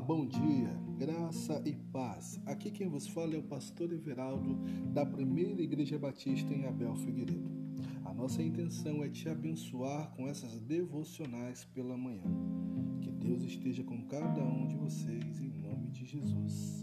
bom dia, graça e paz. Aqui quem vos fala é o pastor Everaldo, da Primeira Igreja Batista em Abel Figueiredo. A nossa intenção é te abençoar com essas devocionais pela manhã. Que Deus esteja com cada um de vocês, em nome de Jesus.